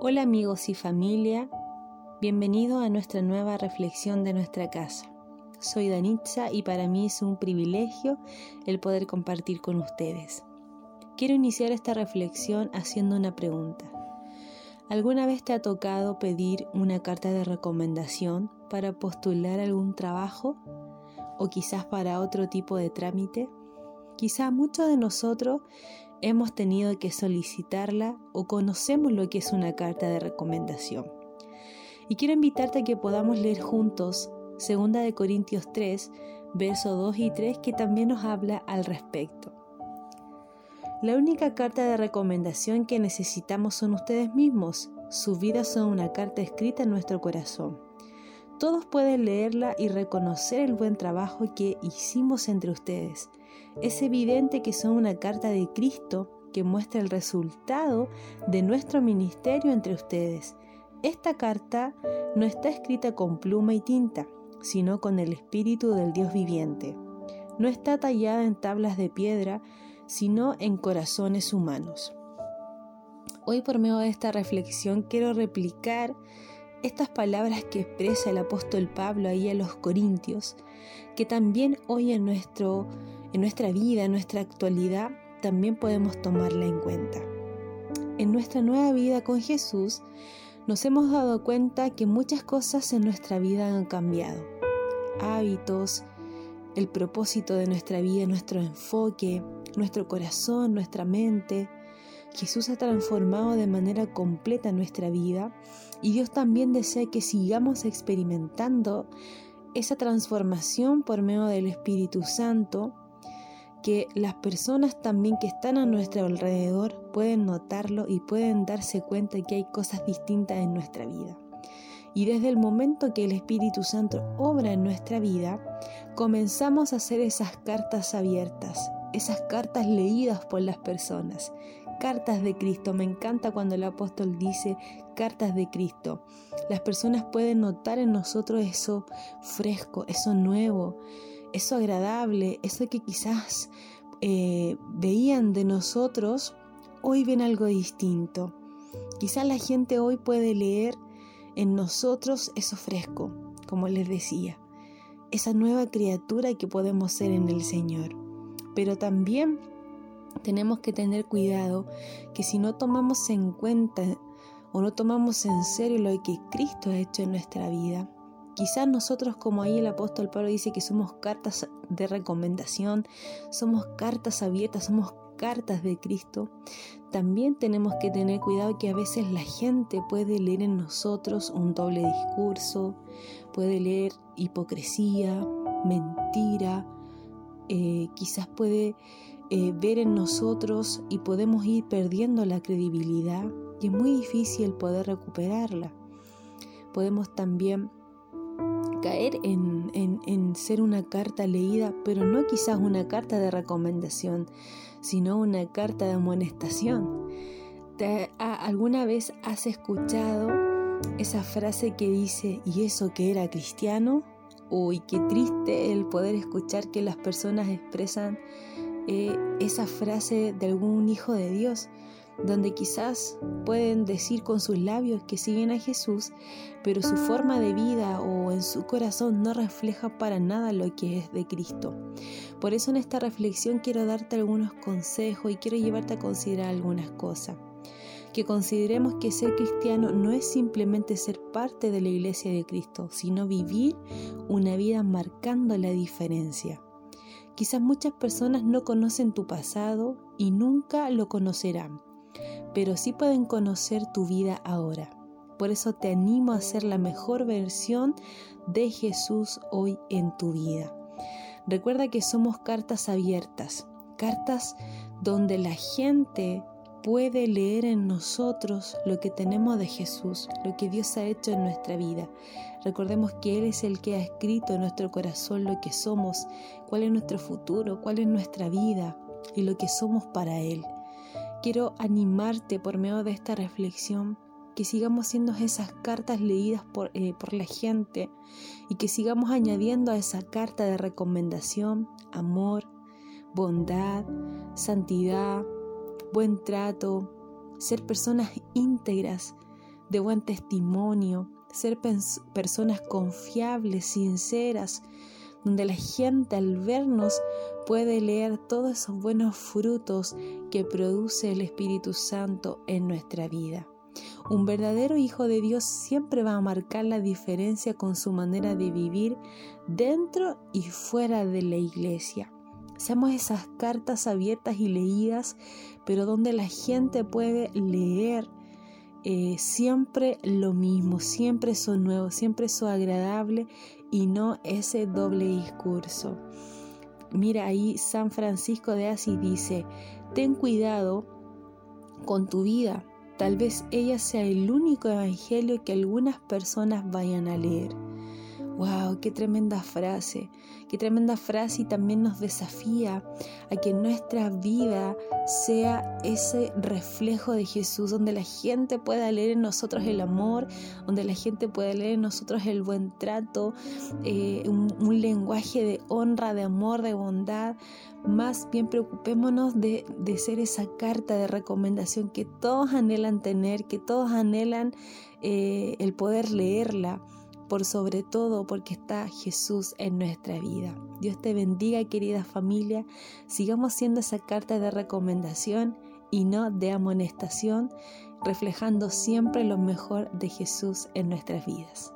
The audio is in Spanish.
Hola amigos y familia, bienvenido a nuestra nueva reflexión de nuestra casa. Soy Danitza y para mí es un privilegio el poder compartir con ustedes. Quiero iniciar esta reflexión haciendo una pregunta. ¿Alguna vez te ha tocado pedir una carta de recomendación para postular algún trabajo o quizás para otro tipo de trámite? Quizá muchos de nosotros hemos tenido que solicitarla o conocemos lo que es una carta de recomendación. Y quiero invitarte a que podamos leer juntos 2 de Corintios 3, versos 2 y 3 que también nos habla al respecto. La única carta de recomendación que necesitamos son ustedes mismos. Sus vidas son una carta escrita en nuestro corazón. Todos pueden leerla y reconocer el buen trabajo que hicimos entre ustedes. Es evidente que son una carta de Cristo que muestra el resultado de nuestro ministerio entre ustedes. Esta carta no está escrita con pluma y tinta, sino con el Espíritu del Dios viviente. No está tallada en tablas de piedra, sino en corazones humanos. Hoy por medio de esta reflexión quiero replicar estas palabras que expresa el apóstol Pablo ahí a los Corintios, que también hoy en, nuestro, en nuestra vida, en nuestra actualidad, también podemos tomarla en cuenta. En nuestra nueva vida con Jesús, nos hemos dado cuenta que muchas cosas en nuestra vida han cambiado. Hábitos, el propósito de nuestra vida, nuestro enfoque, nuestro corazón, nuestra mente, Jesús ha transformado de manera completa nuestra vida y Dios también desea que sigamos experimentando esa transformación por medio del Espíritu Santo, que las personas también que están a nuestro alrededor pueden notarlo y pueden darse cuenta que hay cosas distintas en nuestra vida. Y desde el momento que el Espíritu Santo obra en nuestra vida, comenzamos a hacer esas cartas abiertas, esas cartas leídas por las personas, cartas de Cristo. Me encanta cuando el apóstol dice cartas de Cristo. Las personas pueden notar en nosotros eso fresco, eso nuevo, eso agradable, eso que quizás eh, veían de nosotros, hoy ven algo distinto. Quizás la gente hoy puede leer en nosotros eso fresco, como les decía, esa nueva criatura que podemos ser en el Señor. Pero también tenemos que tener cuidado que si no tomamos en cuenta o no tomamos en serio lo que Cristo ha hecho en nuestra vida, quizás nosotros como ahí el apóstol Pablo dice que somos cartas de recomendación, somos cartas abiertas, somos cartas de Cristo, también tenemos que tener cuidado que a veces la gente puede leer en nosotros un doble discurso, puede leer hipocresía, mentira, eh, quizás puede eh, ver en nosotros y podemos ir perdiendo la credibilidad y es muy difícil poder recuperarla. Podemos también caer en, en, ser una carta leída, pero no quizás una carta de recomendación, sino una carta de amonestación. ¿Alguna vez has escuchado esa frase que dice, ¿y eso que era cristiano? Uy, qué triste el poder escuchar que las personas expresan eh, esa frase de algún hijo de Dios, donde quizás pueden decir con sus labios que siguen a Jesús, pero su forma de vida o en su corazón no refleja para nada lo que es de Cristo. Por eso en esta reflexión quiero darte algunos consejos y quiero llevarte a considerar algunas cosas que consideremos que ser cristiano no es simplemente ser parte de la iglesia de Cristo, sino vivir una vida marcando la diferencia. Quizás muchas personas no conocen tu pasado y nunca lo conocerán, pero sí pueden conocer tu vida ahora. Por eso te animo a ser la mejor versión de Jesús hoy en tu vida. Recuerda que somos cartas abiertas, cartas donde la gente puede leer en nosotros lo que tenemos de Jesús, lo que Dios ha hecho en nuestra vida. Recordemos que Él es el que ha escrito en nuestro corazón lo que somos, cuál es nuestro futuro, cuál es nuestra vida y lo que somos para Él. Quiero animarte por medio de esta reflexión que sigamos siendo esas cartas leídas por, eh, por la gente y que sigamos añadiendo a esa carta de recomendación amor, bondad, santidad, buen trato, ser personas íntegras, de buen testimonio, ser personas confiables, sinceras, donde la gente al vernos puede leer todos esos buenos frutos que produce el Espíritu Santo en nuestra vida. Un verdadero hijo de Dios siempre va a marcar la diferencia con su manera de vivir dentro y fuera de la iglesia. Seamos esas cartas abiertas y leídas, pero donde la gente puede leer eh, siempre lo mismo, siempre eso nuevo, siempre eso agradable y no ese doble discurso. Mira ahí San Francisco de Asís dice, ten cuidado con tu vida, tal vez ella sea el único evangelio que algunas personas vayan a leer. ¡Wow! ¡Qué tremenda frase! ¡Qué tremenda frase! Y también nos desafía a que nuestra vida sea ese reflejo de Jesús, donde la gente pueda leer en nosotros el amor, donde la gente pueda leer en nosotros el buen trato, eh, un, lenguaje de honra, de amor, de bondad. Más bien preocupémonos de, ser esa carta de recomendación que todos anhelan tener, que todos anhelan eh, el poder leerla por sobre todo porque está Jesús en nuestra vida. Dios te bendiga, querida familia. Sigamos siendo esa carta de recomendación y no de amonestación, reflejando siempre lo mejor de Jesús en nuestras vidas.